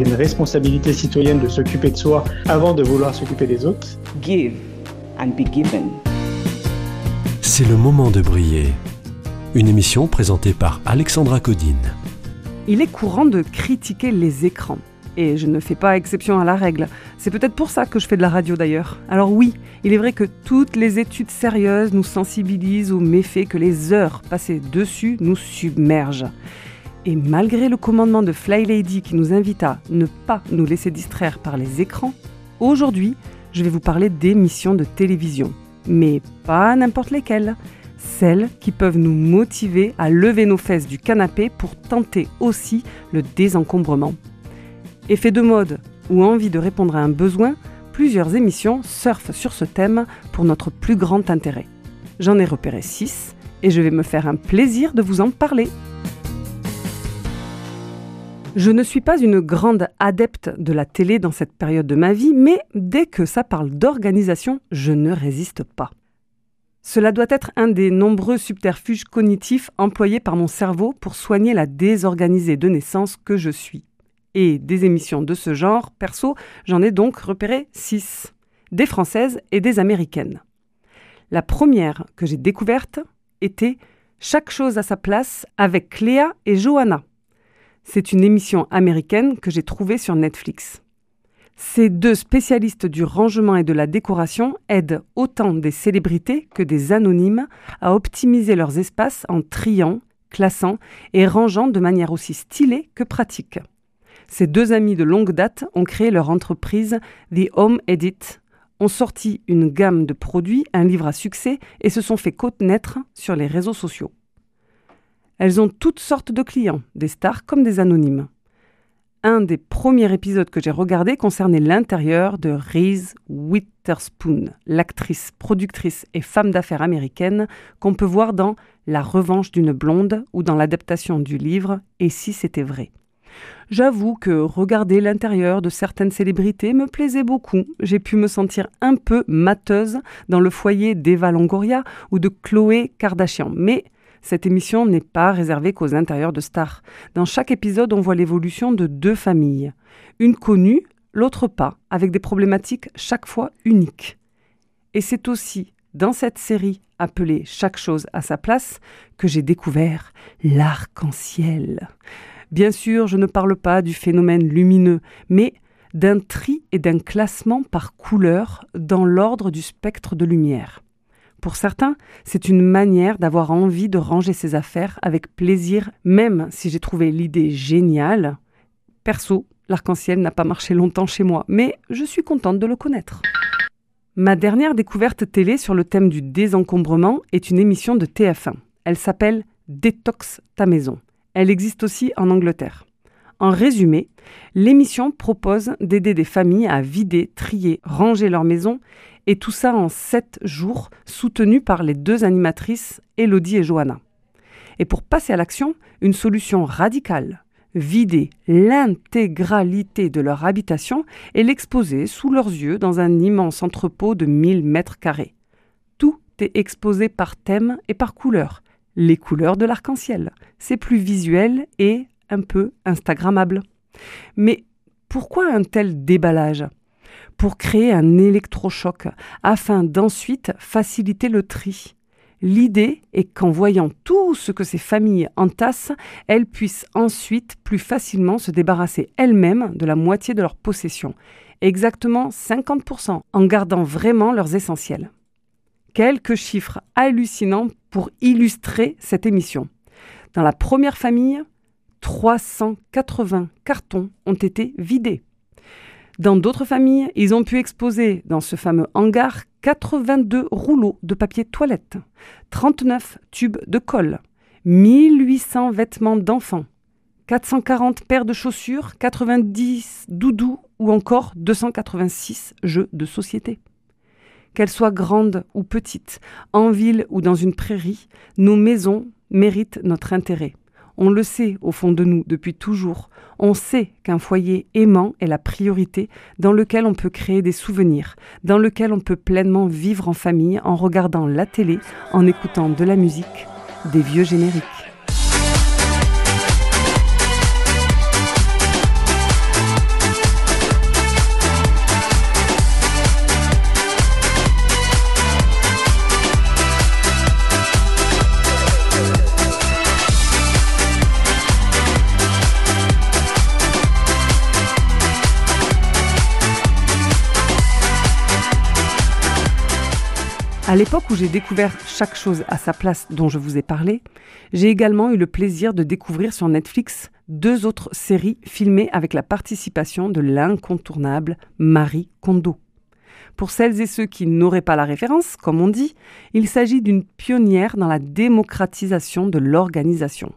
Il y a une responsabilité citoyenne de s'occuper de soi avant de vouloir s'occuper des autres. give and be given. C'est le moment de briller. Une émission présentée par Alexandra Codine. Il est courant de critiquer les écrans. Et je ne fais pas exception à la règle. C'est peut-être pour ça que je fais de la radio d'ailleurs. Alors oui, il est vrai que toutes les études sérieuses nous sensibilisent aux méfaits que les heures passées dessus nous submergent. Et malgré le commandement de Fly Lady qui nous invite à ne pas nous laisser distraire par les écrans, aujourd'hui, je vais vous parler d'émissions de télévision. Mais pas n'importe lesquelles. Celles qui peuvent nous motiver à lever nos fesses du canapé pour tenter aussi le désencombrement. Effet de mode ou envie de répondre à un besoin, plusieurs émissions surfent sur ce thème pour notre plus grand intérêt. J'en ai repéré 6 et je vais me faire un plaisir de vous en parler. Je ne suis pas une grande adepte de la télé dans cette période de ma vie, mais dès que ça parle d'organisation, je ne résiste pas. Cela doit être un des nombreux subterfuges cognitifs employés par mon cerveau pour soigner la désorganisée de naissance que je suis. Et des émissions de ce genre, perso, j'en ai donc repéré six. Des françaises et des américaines. La première que j'ai découverte était Chaque chose à sa place avec Cléa et Johanna. C'est une émission américaine que j'ai trouvée sur Netflix. Ces deux spécialistes du rangement et de la décoration aident autant des célébrités que des anonymes à optimiser leurs espaces en triant, classant et rangeant de manière aussi stylée que pratique. Ces deux amis de longue date ont créé leur entreprise The Home Edit, ont sorti une gamme de produits, un livre à succès et se sont fait connaître sur les réseaux sociaux. Elles ont toutes sortes de clients, des stars comme des anonymes. Un des premiers épisodes que j'ai regardé concernait l'intérieur de Reese Witherspoon, l'actrice, productrice et femme d'affaires américaine qu'on peut voir dans La revanche d'une blonde ou dans l'adaptation du livre Et si c'était vrai. J'avoue que regarder l'intérieur de certaines célébrités me plaisait beaucoup. J'ai pu me sentir un peu mateuse dans le foyer d'Eva Longoria ou de Chloé Kardashian. Mais cette émission n'est pas réservée qu'aux intérieurs de stars. Dans chaque épisode, on voit l'évolution de deux familles. Une connue, l'autre pas, avec des problématiques chaque fois uniques. Et c'est aussi dans cette série appelée Chaque chose à sa place que j'ai découvert l'arc-en-ciel. Bien sûr, je ne parle pas du phénomène lumineux, mais d'un tri et d'un classement par couleur dans l'ordre du spectre de lumière. Pour certains, c'est une manière d'avoir envie de ranger ses affaires avec plaisir, même si j'ai trouvé l'idée géniale. Perso, l'arc-en-ciel n'a pas marché longtemps chez moi, mais je suis contente de le connaître. Ma dernière découverte télé sur le thème du désencombrement est une émission de TF1. Elle s'appelle Détox ta maison. Elle existe aussi en Angleterre. En résumé, l'émission propose d'aider des familles à vider, trier, ranger leur maison, et tout ça en 7 jours, soutenu par les deux animatrices Elodie et Johanna. Et pour passer à l'action, une solution radicale vider l'intégralité de leur habitation et l'exposer sous leurs yeux dans un immense entrepôt de 1000 mètres carrés. Tout est exposé par thème et par couleur, les couleurs de l'arc-en-ciel. C'est plus visuel et un peu Instagrammable. Mais pourquoi un tel déballage? Pour créer un électrochoc, afin d'ensuite faciliter le tri. L'idée est qu'en voyant tout ce que ces familles entassent, elles puissent ensuite plus facilement se débarrasser elles-mêmes de la moitié de leur possession, exactement 50%, en gardant vraiment leurs essentiels. Quelques chiffres hallucinants pour illustrer cette émission. Dans la première famille, 380 cartons ont été vidés. Dans d'autres familles, ils ont pu exposer dans ce fameux hangar 82 rouleaux de papier toilette, 39 tubes de colle, 1800 vêtements d'enfants, 440 paires de chaussures, 90 doudous ou encore 286 jeux de société. Qu'elles soient grandes ou petites, en ville ou dans une prairie, nos maisons méritent notre intérêt. On le sait au fond de nous depuis toujours. On sait qu'un foyer aimant est la priorité dans lequel on peut créer des souvenirs, dans lequel on peut pleinement vivre en famille en regardant la télé, en écoutant de la musique, des vieux génériques. À l'époque où j'ai découvert chaque chose à sa place dont je vous ai parlé, j'ai également eu le plaisir de découvrir sur Netflix deux autres séries filmées avec la participation de l'incontournable Marie Kondo. Pour celles et ceux qui n'auraient pas la référence, comme on dit, il s'agit d'une pionnière dans la démocratisation de l'organisation.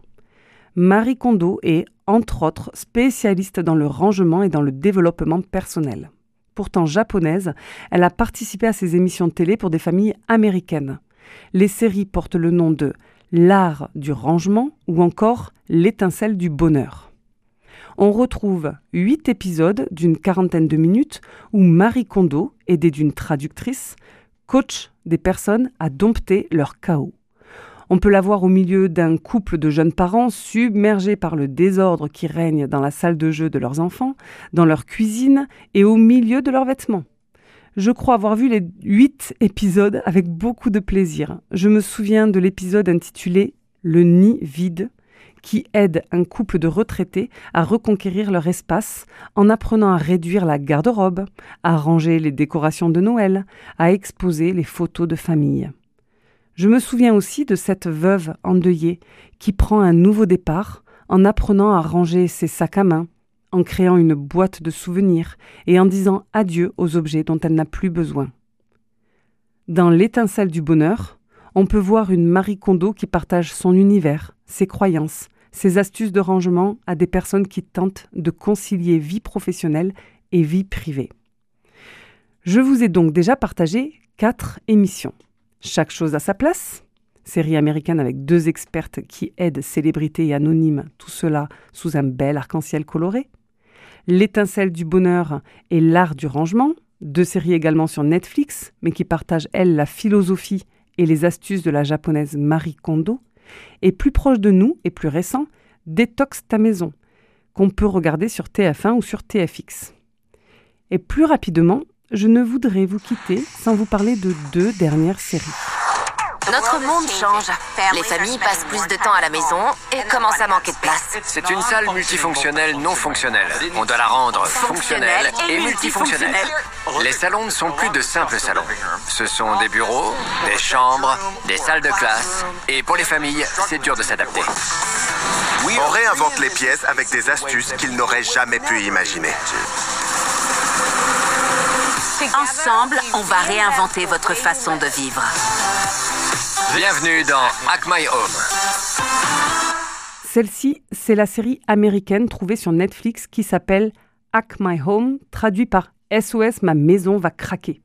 Marie Kondo est, entre autres, spécialiste dans le rangement et dans le développement personnel pourtant japonaise, elle a participé à ces émissions de télé pour des familles américaines. Les séries portent le nom de L'art du rangement ou encore L'étincelle du bonheur. On retrouve huit épisodes d'une quarantaine de minutes où Marie Kondo, aidée d'une traductrice, coach des personnes à dompter leur chaos. On peut la voir au milieu d'un couple de jeunes parents submergés par le désordre qui règne dans la salle de jeu de leurs enfants, dans leur cuisine et au milieu de leurs vêtements. Je crois avoir vu les huit épisodes avec beaucoup de plaisir. Je me souviens de l'épisode intitulé Le nid vide, qui aide un couple de retraités à reconquérir leur espace en apprenant à réduire la garde-robe, à ranger les décorations de Noël, à exposer les photos de famille. Je me souviens aussi de cette veuve endeuillée qui prend un nouveau départ en apprenant à ranger ses sacs à main, en créant une boîte de souvenirs et en disant adieu aux objets dont elle n'a plus besoin. Dans l'étincelle du bonheur, on peut voir une Marie Kondo qui partage son univers, ses croyances, ses astuces de rangement à des personnes qui tentent de concilier vie professionnelle et vie privée. Je vous ai donc déjà partagé quatre émissions. Chaque chose à sa place. Série américaine avec deux expertes qui aident célébrités et anonymes, tout cela sous un bel arc-en-ciel coloré. L'étincelle du bonheur et l'art du rangement, deux séries également sur Netflix, mais qui partagent, elles, la philosophie et les astuces de la japonaise Marie Kondo. Et plus proche de nous et plus récent, Détox ta maison, qu'on peut regarder sur TF1 ou sur TFX. Et plus rapidement, je ne voudrais vous quitter sans vous parler de deux dernières séries. Notre monde change. Les familles passent plus de temps à la maison et commencent à manquer de place. C'est une salle multifonctionnelle non fonctionnelle. On doit la rendre fonctionnelle et multifonctionnelle. Les salons ne sont plus de simples salons. Ce sont des bureaux, des chambres, des salles de classe. Et pour les familles, c'est dur de s'adapter. On réinvente les pièces avec des astuces qu'ils n'auraient jamais pu imaginer. Ensemble, on va réinventer votre façon de vivre. Bienvenue dans Hack My Home. Celle-ci, c'est la série américaine trouvée sur Netflix qui s'appelle Hack My Home, traduit par SOS Ma maison va craquer.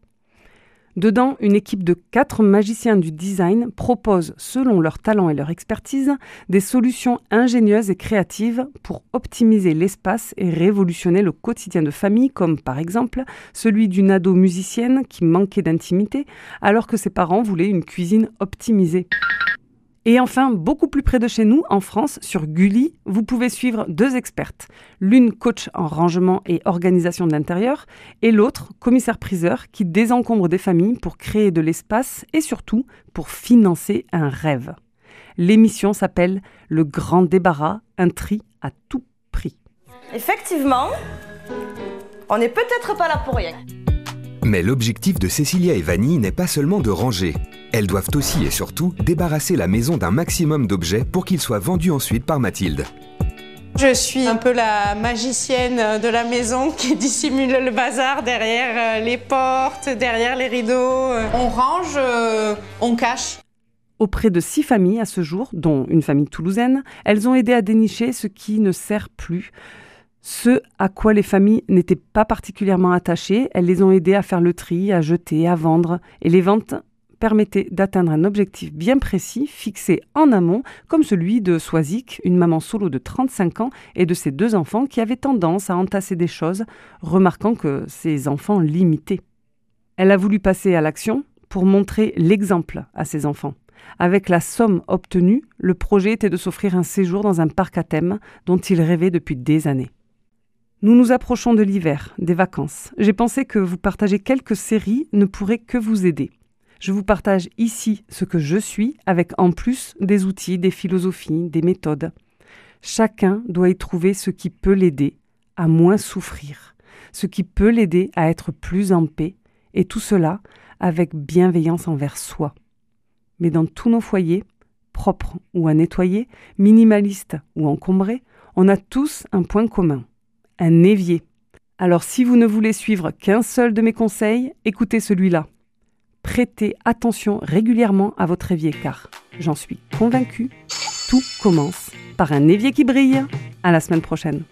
Dedans, une équipe de quatre magiciens du design propose, selon leur talent et leur expertise, des solutions ingénieuses et créatives pour optimiser l'espace et révolutionner le quotidien de famille, comme par exemple celui d'une ado musicienne qui manquait d'intimité alors que ses parents voulaient une cuisine optimisée. Et enfin, beaucoup plus près de chez nous, en France, sur Gulli, vous pouvez suivre deux expertes. L'une coach en rangement et organisation de l'intérieur, et l'autre commissaire-priseur qui désencombre des familles pour créer de l'espace et surtout pour financer un rêve. L'émission s'appelle Le Grand Débarras, un tri à tout prix. Effectivement, on n'est peut-être pas là pour rien. Mais l'objectif de Cécilia et Vanille n'est pas seulement de ranger. Elles doivent aussi et surtout débarrasser la maison d'un maximum d'objets pour qu'ils soient vendus ensuite par Mathilde. Je suis un peu la magicienne de la maison qui dissimule le bazar derrière euh, les portes, derrière les rideaux. On range, euh, on cache. Auprès de six familles à ce jour, dont une famille toulousaine, elles ont aidé à dénicher ce qui ne sert plus, Ce à quoi les familles n'étaient pas particulièrement attachées, elles les ont aidées à faire le tri, à jeter, à vendre, et les ventes permettaient d'atteindre un objectif bien précis, fixé en amont, comme celui de Swazik, une maman solo de 35 ans, et de ses deux enfants qui avaient tendance à entasser des choses, remarquant que ses enfants limitaient. Elle a voulu passer à l'action pour montrer l'exemple à ses enfants. Avec la somme obtenue, le projet était de s'offrir un séjour dans un parc à thème dont il rêvait depuis des années. Nous nous approchons de l'hiver, des vacances. J'ai pensé que vous partager quelques séries ne pourrait que vous aider. Je vous partage ici ce que je suis, avec en plus des outils, des philosophies, des méthodes. Chacun doit y trouver ce qui peut l'aider à moins souffrir, ce qui peut l'aider à être plus en paix, et tout cela avec bienveillance envers soi. Mais dans tous nos foyers, propres ou à nettoyer, minimalistes ou encombrés, on a tous un point commun, un évier. Alors si vous ne voulez suivre qu'un seul de mes conseils, écoutez celui-là prêtez attention régulièrement à votre évier car, j'en suis convaincue, tout commence par un évier qui brille. À la semaine prochaine.